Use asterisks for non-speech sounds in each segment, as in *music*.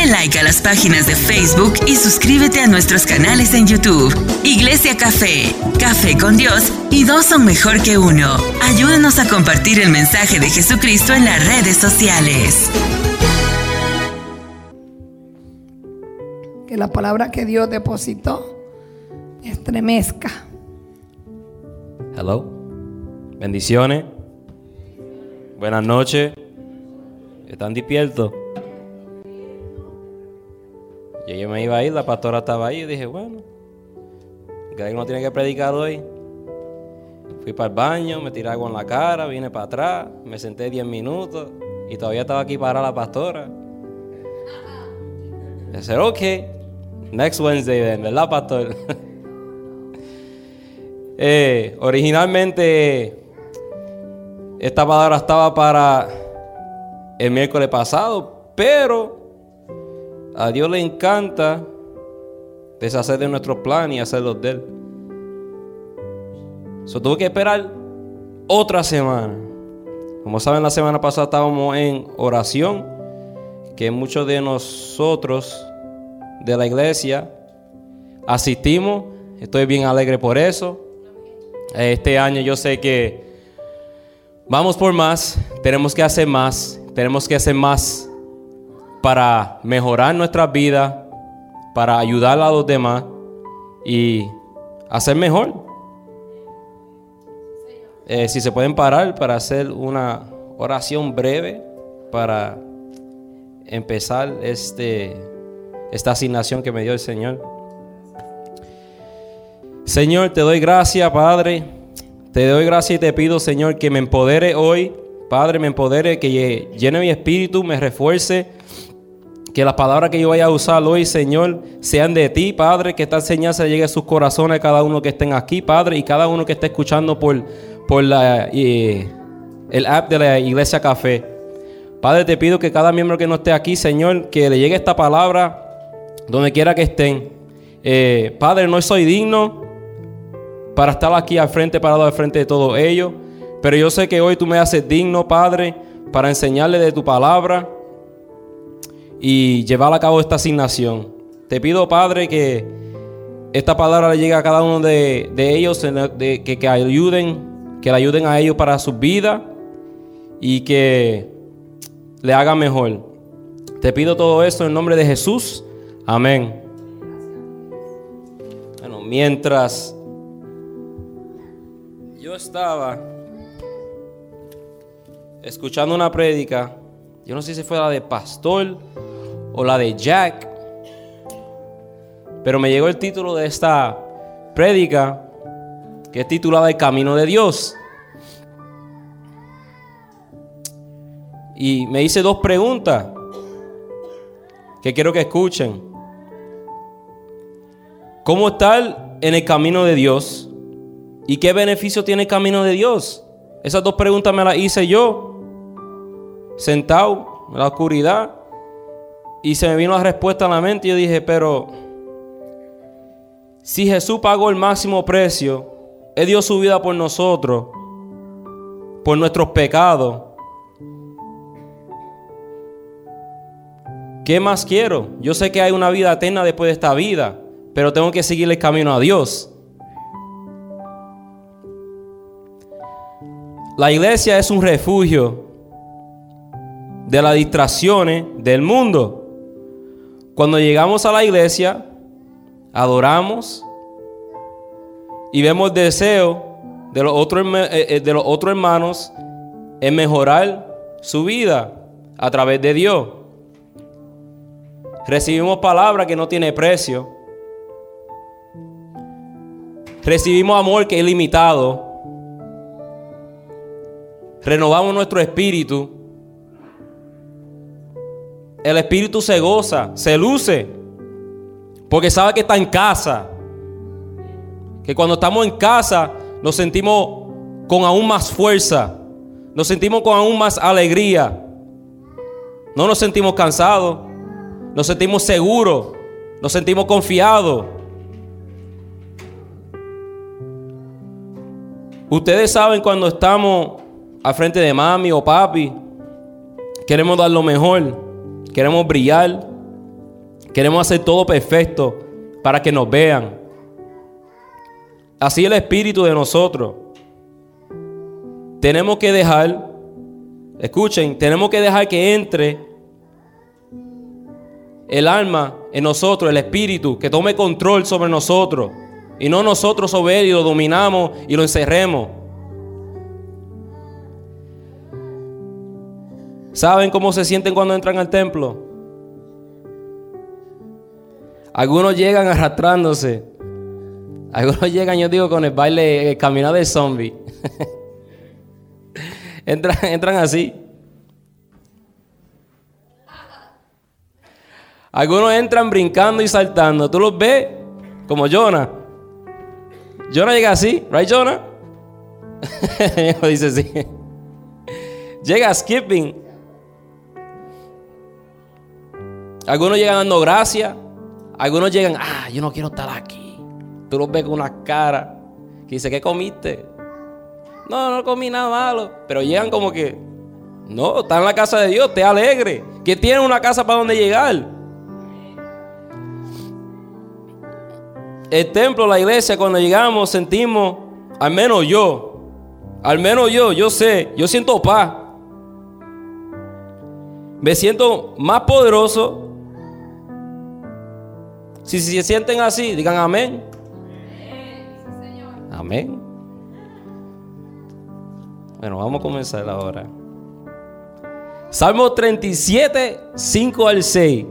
Dale like a las páginas de Facebook y suscríbete a nuestros canales en YouTube. Iglesia Café, Café con Dios y dos son mejor que uno. Ayúdanos a compartir el mensaje de Jesucristo en las redes sociales. Que la palabra que Dios depositó estremezca. Hello. Bendiciones. Buenas noches. ¿Están despiertos? Yo, me iba a ir, la pastora estaba ahí y dije, bueno, Greg no tiene que predicar hoy. Fui para el baño, me tiré agua en la cara, vine para atrás, me senté 10 minutos y todavía estaba aquí para la pastora. Le dije, ok, next Wednesday then, ¿verdad, pastor? *laughs* Eh, originalmente esta palabra estaba para el miércoles pasado, pero a Dios le encanta deshacer de nuestro plan y hacerlos de Él. So, tuve que esperar otra semana. Como saben, la semana pasada estábamos en oración, que muchos de nosotros de la iglesia asistimos. Estoy bien alegre por eso. Este año yo sé que vamos por más, tenemos que hacer más, tenemos que hacer más para mejorar nuestra vida, para ayudar a los demás y hacer mejor. Eh, si se pueden parar para hacer una oración breve para empezar este, esta asignación que me dio el Señor. Señor, te doy gracias, Padre. Te doy gracias y te pido, Señor, que me empodere hoy. Padre, me empodere, que llene mi espíritu, me refuerce. Que las palabras que yo vaya a usar hoy, Señor, sean de ti, Padre. Que esta enseñanza llegue a sus corazones, cada uno que estén aquí, Padre, y cada uno que esté escuchando por, por la, el app de la Iglesia Café. Padre, te pido que cada miembro que no esté aquí, Señor, que le llegue esta palabra donde quiera que estén. Eh, Padre, no soy digno para estar aquí al frente, parado al frente de todos ellos. Pero yo sé que hoy tú me haces digno, Padre, para enseñarle de tu palabra y llevar a cabo esta asignación. Te pido, Padre, que esta palabra le llegue a cada uno de, ellos, que, que ayuden, que le ayuden a ellos para su vida y que le haga mejor. Te pido todo esto en nombre de Jesús. Amén. Bueno, mientras yo estaba escuchando una prédica, yo no sé si fue la de Pastor o la de Jack, pero me llegó el título de esta prédica que es titulada El Camino de Dios. Y me hice dos preguntas que quiero que escuchen. ¿Cómo estar en el camino de Dios? ¿Y qué beneficio tiene el camino de Dios? Esas dos preguntas me las hice yo, sentado en la oscuridad, y se me vino la respuesta a la mente y yo dije, pero si Jesús pagó el máximo precio, Él dio su vida por nosotros, por nuestros pecados. ¿Qué más quiero? Yo sé que hay una vida eterna después de esta vida, pero tengo que seguir el camino a Dios. La iglesia es un refugio de las distracciones del mundo. Cuando llegamos a la iglesia, adoramos y vemos deseo de los otros, eh, eh, de los otros hermanos en mejorar su vida a través de Dios. Recibimos palabra que no tiene precio. Recibimos amor que es limitado renovamos nuestro espíritu, el espíritu se goza, se luce, porque sabe que está en casa. Que cuando estamos en casa nos sentimos con aún más fuerza, nos sentimos con aún más alegría. No nos sentimos cansados, nos sentimos seguros, nos sentimos confiados. Ustedes saben cuando estamos al frente de mami o papi. Queremos dar lo mejor. Queremos brillar. Queremos hacer todo perfecto para que nos vean. Así el espíritu de nosotros. Tenemos que dejar, escuchen, tenemos que dejar que entre el alma en nosotros, el espíritu, que tome control sobre nosotros. Y no nosotros sobre él y lo dominamos y lo encerremos. ¿Saben cómo se sienten cuando entran al templo? Algunos llegan arrastrándose. Algunos *laughs* llegan, yo digo, con el baile, el caminar del zombie. *laughs* entran, entran así. Algunos entran brincando y saltando. ¿Tú los ves? Como Jonah. Jonah llega así, ¿right, Jonah? *laughs* dice sí. Llega skipping. Algunos llegan dando gracias. Algunos llegan, ah, yo no quiero estar aquí. Tú los ves con una cara dice, ¿qué comiste? No, no comí nada malo. Pero llegan como que, no, está en la casa de Dios, te alegre. Que tiene una casa para donde llegar. El templo, la iglesia, cuando llegamos sentimos, al menos yo, al menos yo, yo sé, yo siento paz. Me siento más poderoso. Si, se sienten así, digan amén. Amén. Bueno, vamos a comenzar ahora. Salmo 37, 5 al 6.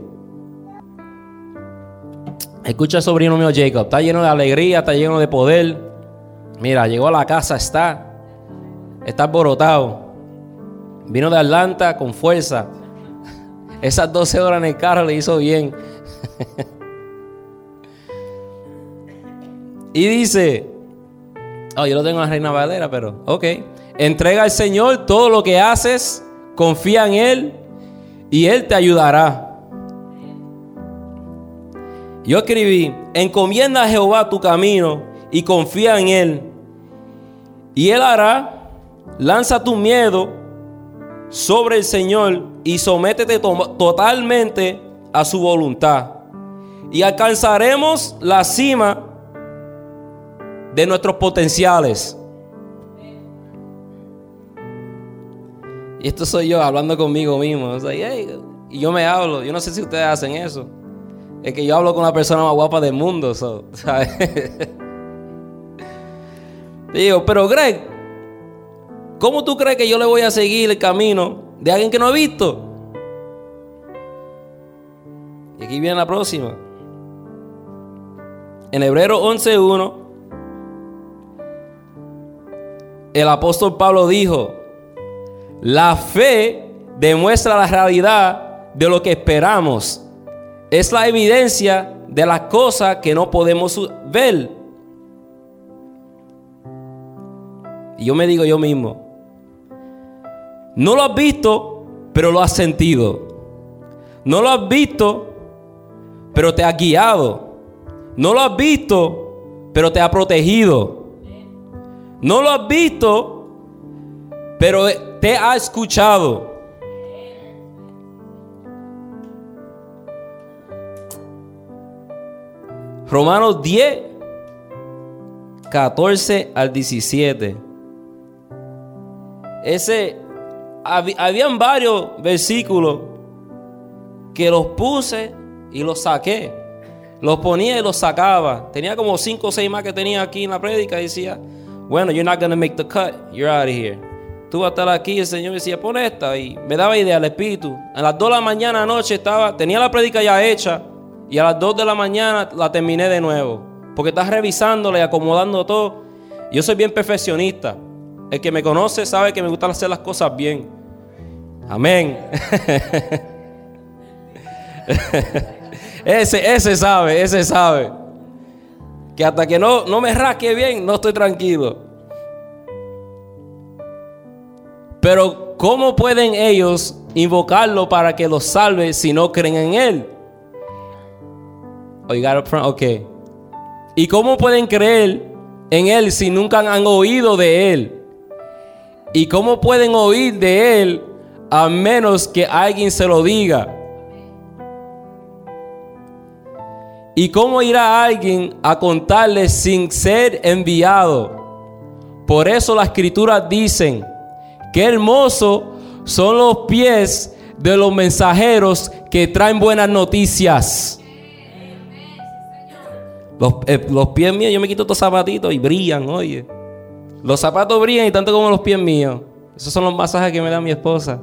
Escucha sobrino mío Jacob. Está lleno de alegría, está lleno de poder. Mira, llegó a la casa, está. Está alborotado. Vino de Atlanta con fuerza. Esas 12 horas en el carro le hizo bien. *laughs* y dice, oh, yo lo tengo en la Reina Valera, pero ok. Entrega al Señor todo lo que haces, confía en Él y Él te ayudará. Yo escribí, encomienda a Jehová tu camino y confía en Él. Y Él hará, lanza tu miedo sobre el Señor y sométete totalmente a su voluntad. Y alcanzaremos la cima de nuestros potenciales. Y esto soy yo hablando conmigo mismo. y yo me hablo. Yo no sé si ustedes hacen eso. Es que yo hablo con la persona más guapa del mundo, *laughs* ¿sabes? Digo, pero Greg, ¿cómo tú crees que yo le voy a seguir el camino de alguien que no he visto? Y aquí viene la próxima. En Hebrero 11.1, el apóstol Pablo dijo, la fe demuestra la realidad de lo que esperamos es la evidencia de las cosas que no podemos ver. Y yo me digo yo mismo, no lo has visto, pero lo has sentido. No lo has visto, pero te ha guiado. No lo has visto, pero te ha protegido. No lo has visto, pero te ha escuchado. Romanos 10, 14 al 17. Ese, habían varios versículos que los puse y los saqué. Los ponía y los sacaba. Tenía como 5 o 6 más que tenía aquí en la prédica decía, bueno, you're not to make the cut, you're out of here. Tú vas a estar aquí, el Señor decía, pon esta. Y me daba idea al Espíritu. A las 2 de la mañana anoche estaba, tenía la prédica ya hecha. Y a las 2 de la mañana la terminé de nuevo. Porque estás revisándola y acomodando todo. Yo soy bien perfeccionista. El que me conoce sabe que me gusta hacer las cosas bien. Amén. *laughs* ese, ese sabe, ese sabe. Que hasta que no, no me rasque bien, no estoy tranquilo. Pero ¿cómo pueden ellos invocarlo para que los salve si no creen en Él? Ok. ¿Y cómo pueden creer en Él si nunca han oído de Él? ¿Y cómo pueden oír de Él a menos que alguien se lo diga? ¿Y cómo irá alguien a contarle sin ser enviado? Por eso las escrituras dicen, qué hermoso son los pies de los mensajeros que traen buenas noticias. Los, eh, los pies míos, yo me quito estos zapatitos y brillan, oye. Los zapatos brillan y tanto como los pies míos. Esos son los masajes que me da mi esposa.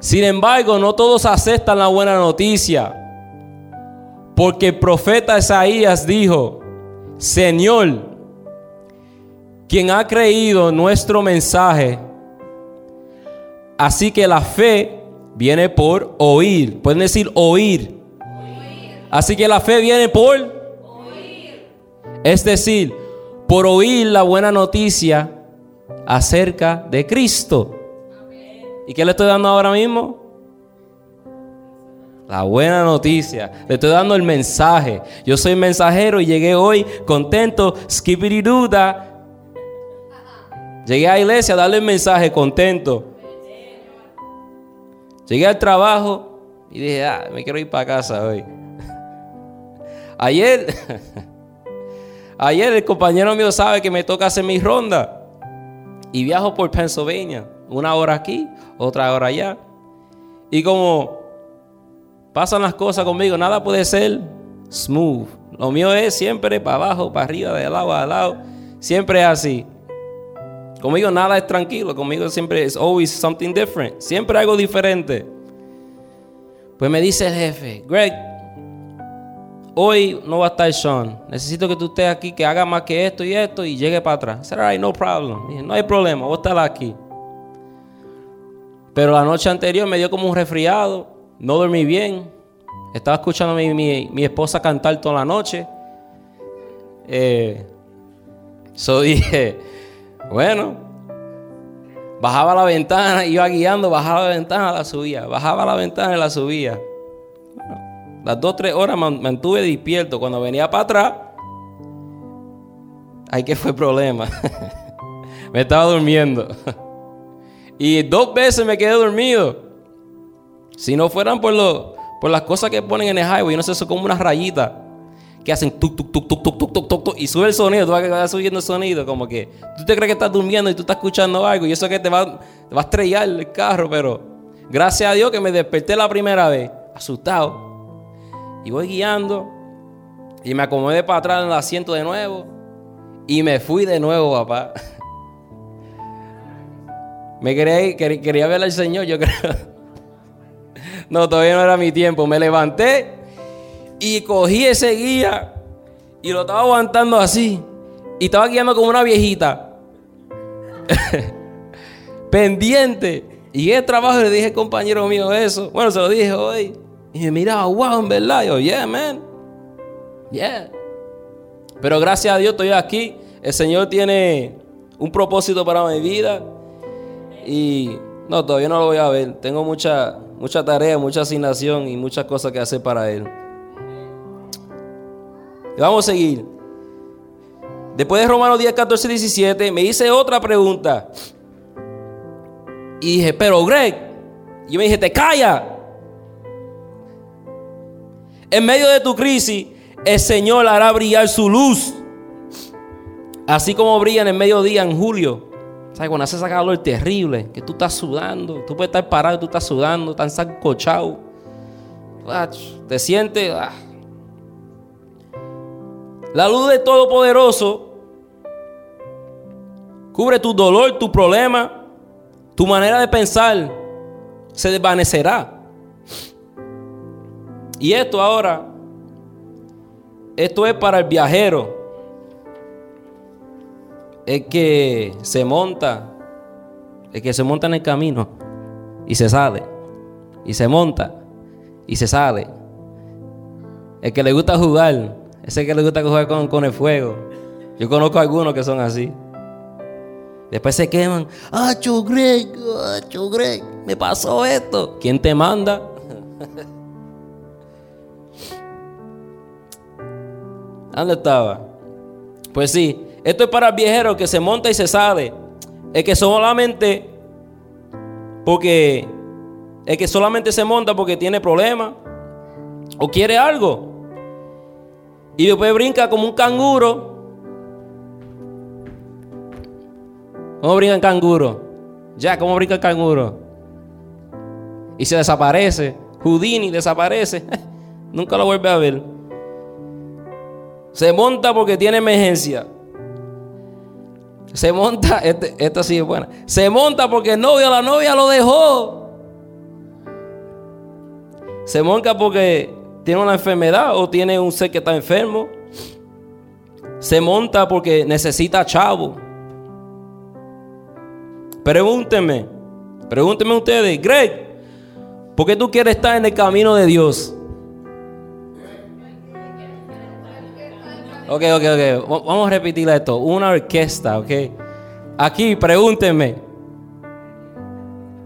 Sin embargo, no todos aceptan la buena noticia. Porque el profeta Isaías dijo, Señor, quien ha creído nuestro mensaje, así que la fe viene por oír. Pueden decir oír. Así que la fe viene por oír. Es decir, por oír la buena noticia acerca de Cristo. ¿Y qué le estoy dando ahora mismo? La buena noticia. Le estoy dando el mensaje. Yo soy mensajero y llegué hoy contento. Skippity duda. Llegué a la iglesia a darle el mensaje contento. Llegué al trabajo y dije, ah, me quiero ir para casa hoy. *laughs* Ayer, *laughs* ayer el compañero mío sabe que me toca hacer mi ronda. Y viajo por Pennsylvania. Una hora aquí, otra hora allá. Y como pasan las cosas conmigo, nada puede ser smooth. Lo mío es siempre para abajo, para arriba, de lado a lado. Siempre así. Conmigo nada es tranquilo. Conmigo siempre es always something different. Siempre algo diferente. Pues me dice el jefe, Greg, hoy no va a estar Sean. Necesito que tú estés aquí, que haga más que esto y esto y llegue para atrás. No problem. no hay problema, voy a estar aquí. Pero la noche anterior me dio como un resfriado, no dormí bien. Estaba escuchando a mi, esposa cantar toda la noche. Eh, *laughs* dije, bueno, bajaba la ventana, iba guiando, bajaba la ventana, la subía, bajaba la ventana y la subía. las dos, tres horas me mantuve despierto. Cuando venía para atrás, ahí que fue el problema. *laughs* me estaba durmiendo. *laughs* Y dos veces me quedé dormido. Si no fueran por, lo, por las cosas que ponen en el highway, no sé, eso como unas rayitas que hacen tuk, tuk, tuk, tuk, tuk, tuk, tuk, tuk, y sube el sonido, tú vas subiendo el sonido, como que tú te crees que estás durmiendo y tú estás escuchando algo, y eso que te va, te va a estrellar el carro, pero gracias a Dios que me desperté la primera vez, asustado, y voy guiando, y me acomodé para atrás en el asiento de nuevo, y me fui de nuevo, papá. *laughs* Me quería, quería ver al Señor, yo *laughs* creo. No, todavía no era mi tiempo. Me levanté y cogí ese guía y lo estaba aguantando así. Y estaba guiando como una viejita. *laughs* Pendiente. Y el trabajo le dije compañero mío eso. Bueno, se lo dije hoy. Y me miraba, wow, en verdad. yo, yeah, man. Yeah. Pero gracias a Dios estoy aquí. El Señor tiene un propósito para mi vida. Y no, todavía no lo voy a ver. Tengo mucha, mucha tarea, mucha asignación y muchas cosas que hacer para Él. vamos a seguir. Después de Romanos 10, 14, 17, me hice otra pregunta. Y dije, pero Greg, yo me dije, te calla. En medio de tu crisis, el Señor hará brillar su luz. Así como brilla en el mediodía en julio ¿Sabes? Cuando hace esa calor terrible, que tú estás sudando, tú puedes estar parado tú estás sudando, tan sancochado. Te sientes. Ah. La luz del Todopoderoso cubre tu dolor, tu problema, tu manera de pensar se desvanecerá. Y esto ahora, esto es para el viajero es que se monta, es que se monta en el camino y se sale, y se monta y se sale. El que le gusta jugar, ese que le gusta jugar con, el fuego. Yo conozco algunos que son así. Después se queman. Ah, Greg, ah, Greg, me pasó esto. ¿Quién te manda? *laughs* ¿Dónde estaba? Pues sí, esto es para el viejero que se monta y se sale. Es que solamente porque el que solamente se monta porque tiene problemas o quiere algo. Y después brinca como un canguro. ¿Cómo brinca el canguro? Ya, ¿cómo brinca el canguro? Y se desaparece. Houdini desaparece. *laughs* Nunca lo vuelve a ver. Se monta porque tiene emergencia. Se monta, esta sí es buena. Se monta porque el novio la novia lo dejó. Se monta porque tiene una enfermedad o tiene un ser que está enfermo. Se monta porque necesita chavo. Pregúntenme, pregúntenme ustedes, Greg, ¿por qué tú quieres estar en el camino de Dios? Ok, ok, ok. Vamos a repetir esto. Una orquesta, ok. Aquí, pregúntenme.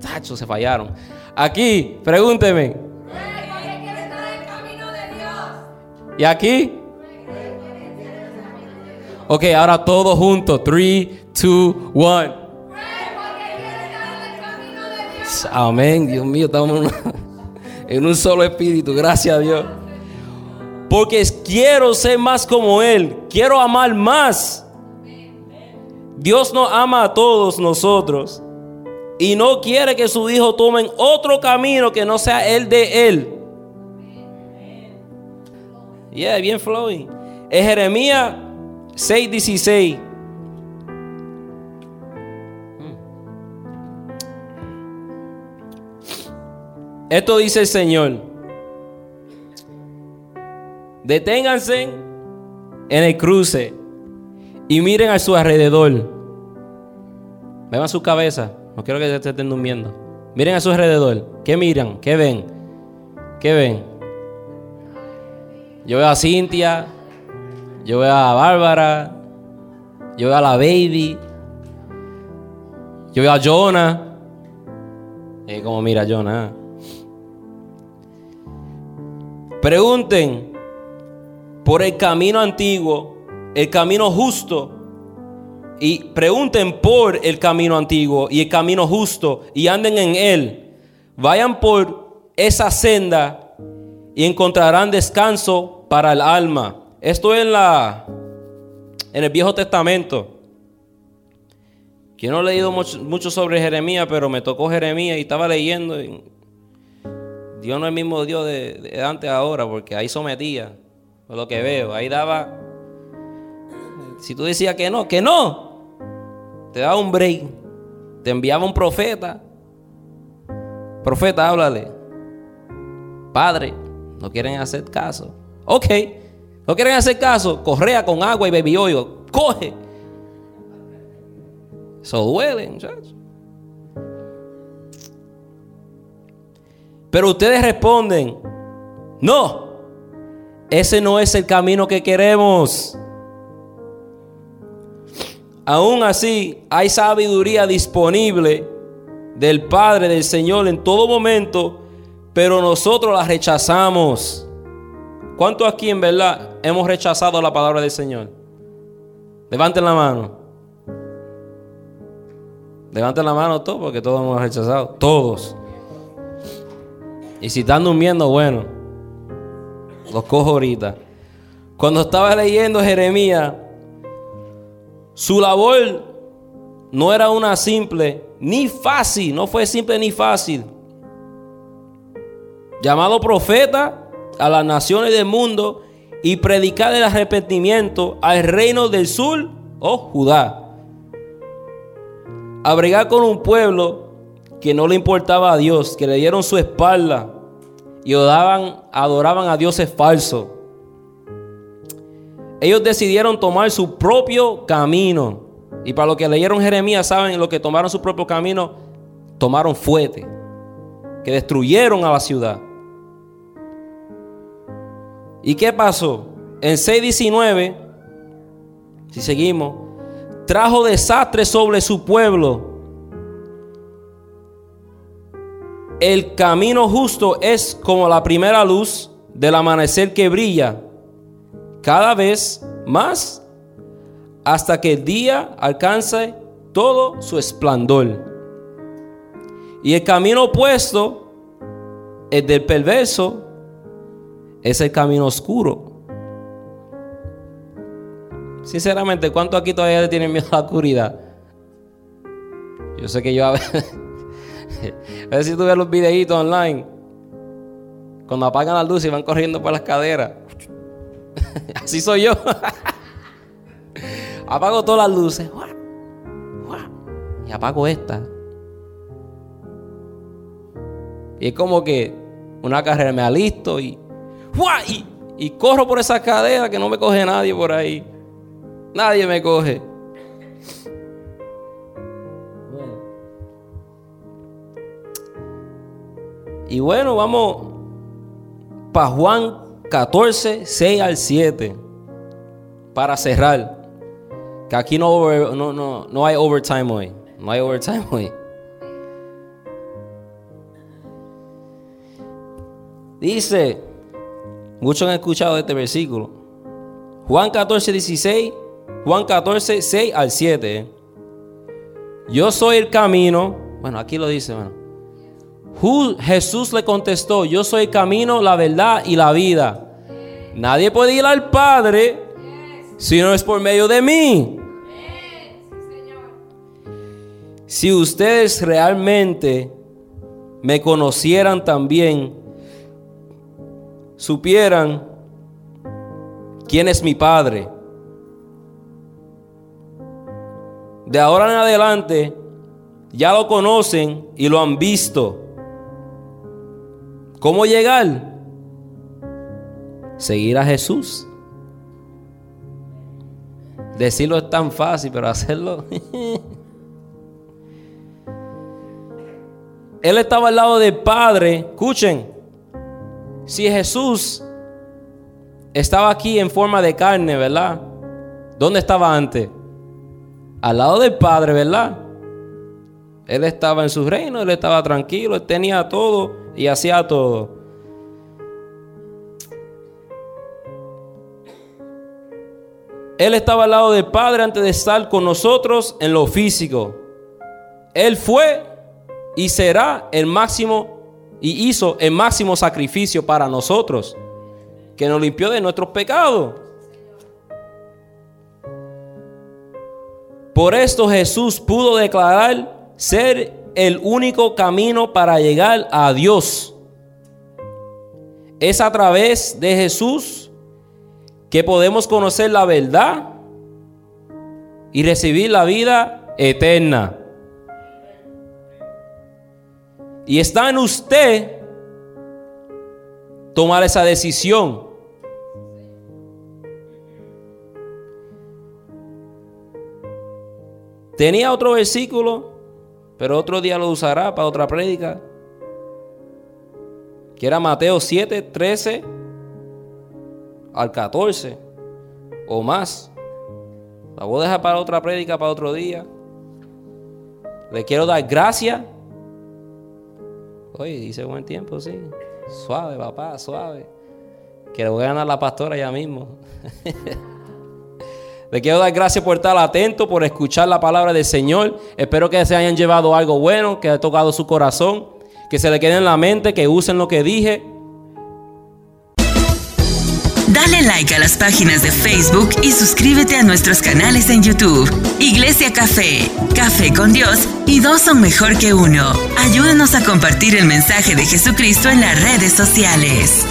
Tacho, se fallaron. Aquí, pregúntenme. ¿Y aquí? Ok, ahora todos juntos. 3, 2, 1. Amén, Dios mío, estamos *laughs* en un solo espíritu. Gracias a Dios. Porque quiero ser más como Él. Quiero amar más. Dios nos ama a todos nosotros. Y no quiere que sus hijos tomen otro camino que no sea el de Él. Yeah, bien flowing. Es Jeremías 6:16. Esto dice el Señor. Deténganse en el cruce y miren a su alrededor. Vean su cabeza. No quiero que se estén durmiendo. Miren a su alrededor. ¿Qué miran? ¿Qué ven? ¿Qué ven? Yo veo a Cintia. Yo veo a Bárbara. Yo veo a la baby. Yo veo a Jonah. Eh, como mira Jonah. Pregunten por el camino antiguo, el camino justo. Y pregunten por el camino antiguo y el camino justo y anden en él. Vayan por esa senda y encontrarán descanso para el alma. Esto es en la en el Viejo Testamento. Yo no he leído mucho, sobre Jeremías, pero me tocó Jeremías y estaba leyendo. Dios no es el mismo Dios de, de antes ahora, porque ahí sometía por lo que veo. Ahí daba. Si tú decías que no, que no, te daba un break. Te enviaba un profeta. Profeta, háblale. Padre, no quieren hacer caso. Ok, no quieren hacer caso. Correa con agua y baby oil. Coge. Eso duele, muchachos. Pero ustedes responden, no, ese no es el camino que queremos. Aún así, hay sabiduría disponible del Padre, del Señor en todo momento, pero nosotros la rechazamos. ¿Cuántos aquí en verdad hemos rechazado la palabra del Señor? Levanten la mano. Levanten la mano todos, porque todos hemos rechazado. Todos. Y si están durmiendo, bueno. Los cojo ahorita. Cuando estaba leyendo Jeremías, su labor no era una simple, ni fácil, no fue simple ni fácil. Llamado profeta a las naciones del mundo y predicar el arrepentimiento al reino del sur, oh Judá. Abregar con un pueblo que no le importaba a Dios, que le dieron su espalda y adoraban, adoraban a dioses falsos. Ellos decidieron tomar su propio camino. Y para los que leyeron Jeremías, saben lo que tomaron su propio camino, tomaron fuerte, que destruyeron a la ciudad. ¿Y qué pasó? En 6.19, si seguimos, trajo desastre sobre su pueblo El camino justo es como la primera luz del amanecer que brilla cada vez más hasta que el día alcance todo su esplendor. Y el camino opuesto el del perverso es el camino oscuro. Sinceramente, ¿cuánto aquí todavía tienen miedo a la oscuridad? Yo sé que yo a veces, *laughs* a ver si tú ves los videitos online, cuando apagan las luces y van corriendo por las caderas. *laughs* Así soy yo. *laughs* Apago todas las luces. Y apago esta. Y es como que una carrera me alisto y, y, y corro por esa cadera que no me coge nadie por ahí. Nadie me coge. Y bueno, vamos para Juan 14, 6 al 7. Para cerrar. Que aquí no, no, no, no hay overtime hoy. No hay overtime hoy. Dice, muchos han escuchado este versículo. Juan 14, 16. Juan 14, 6 al 7. Yo soy el camino. Bueno, aquí lo dice, bueno. Jesús le contestó, yo soy el camino, la verdad y la vida. Nadie puede ir al Padre si no es por medio de mí. Si ustedes realmente me conocieran también, supieran quién es mi Padre. De ahora en adelante ya lo conocen y lo han visto. ¿Cómo llegar? Seguir a Jesús. Decirlo es tan fácil, pero hacerlo... *laughs* Él estaba al lado del Padre. Escuchen, si Jesús estaba aquí en forma de carne, ¿verdad? ¿Dónde estaba antes? Al lado del Padre, ¿verdad? Él estaba en su reino, él estaba tranquilo, él tenía todo y hacía todo. Él estaba al lado del Padre antes de estar con nosotros en lo físico. Él fue y será el máximo y hizo el máximo sacrificio para nosotros, que nos limpió de nuestros pecados. Por esto Jesús pudo declarar ser el único camino para llegar a Dios. Es a través de Jesús que podemos conocer la verdad y recibir la vida eterna. Y está en usted tomar esa decisión. Tenía otro versículo, pero otro día lo usará para otra prédica. Que era Mateo 7, 13 al 14 o más. La voy a dejar para otra prédica, para otro día. Le quiero dar gracias Oye, dice buen tiempo, sí. Suave, papá, suave. Que le voy a ganar la pastora ya mismo. *laughs* Le quiero dar gracias por estar atento, por escuchar la palabra del Señor. Espero que se hayan llevado algo bueno, que haya tocado su corazón, que se le quede en la mente, que usen lo que dije Dale like a las páginas de Facebook y suscríbete a nuestros canales en YouTube. Iglesia Café, Café con Dios y dos son mejor que uno. Ayúdanos a compartir el mensaje de Jesucristo en las redes sociales.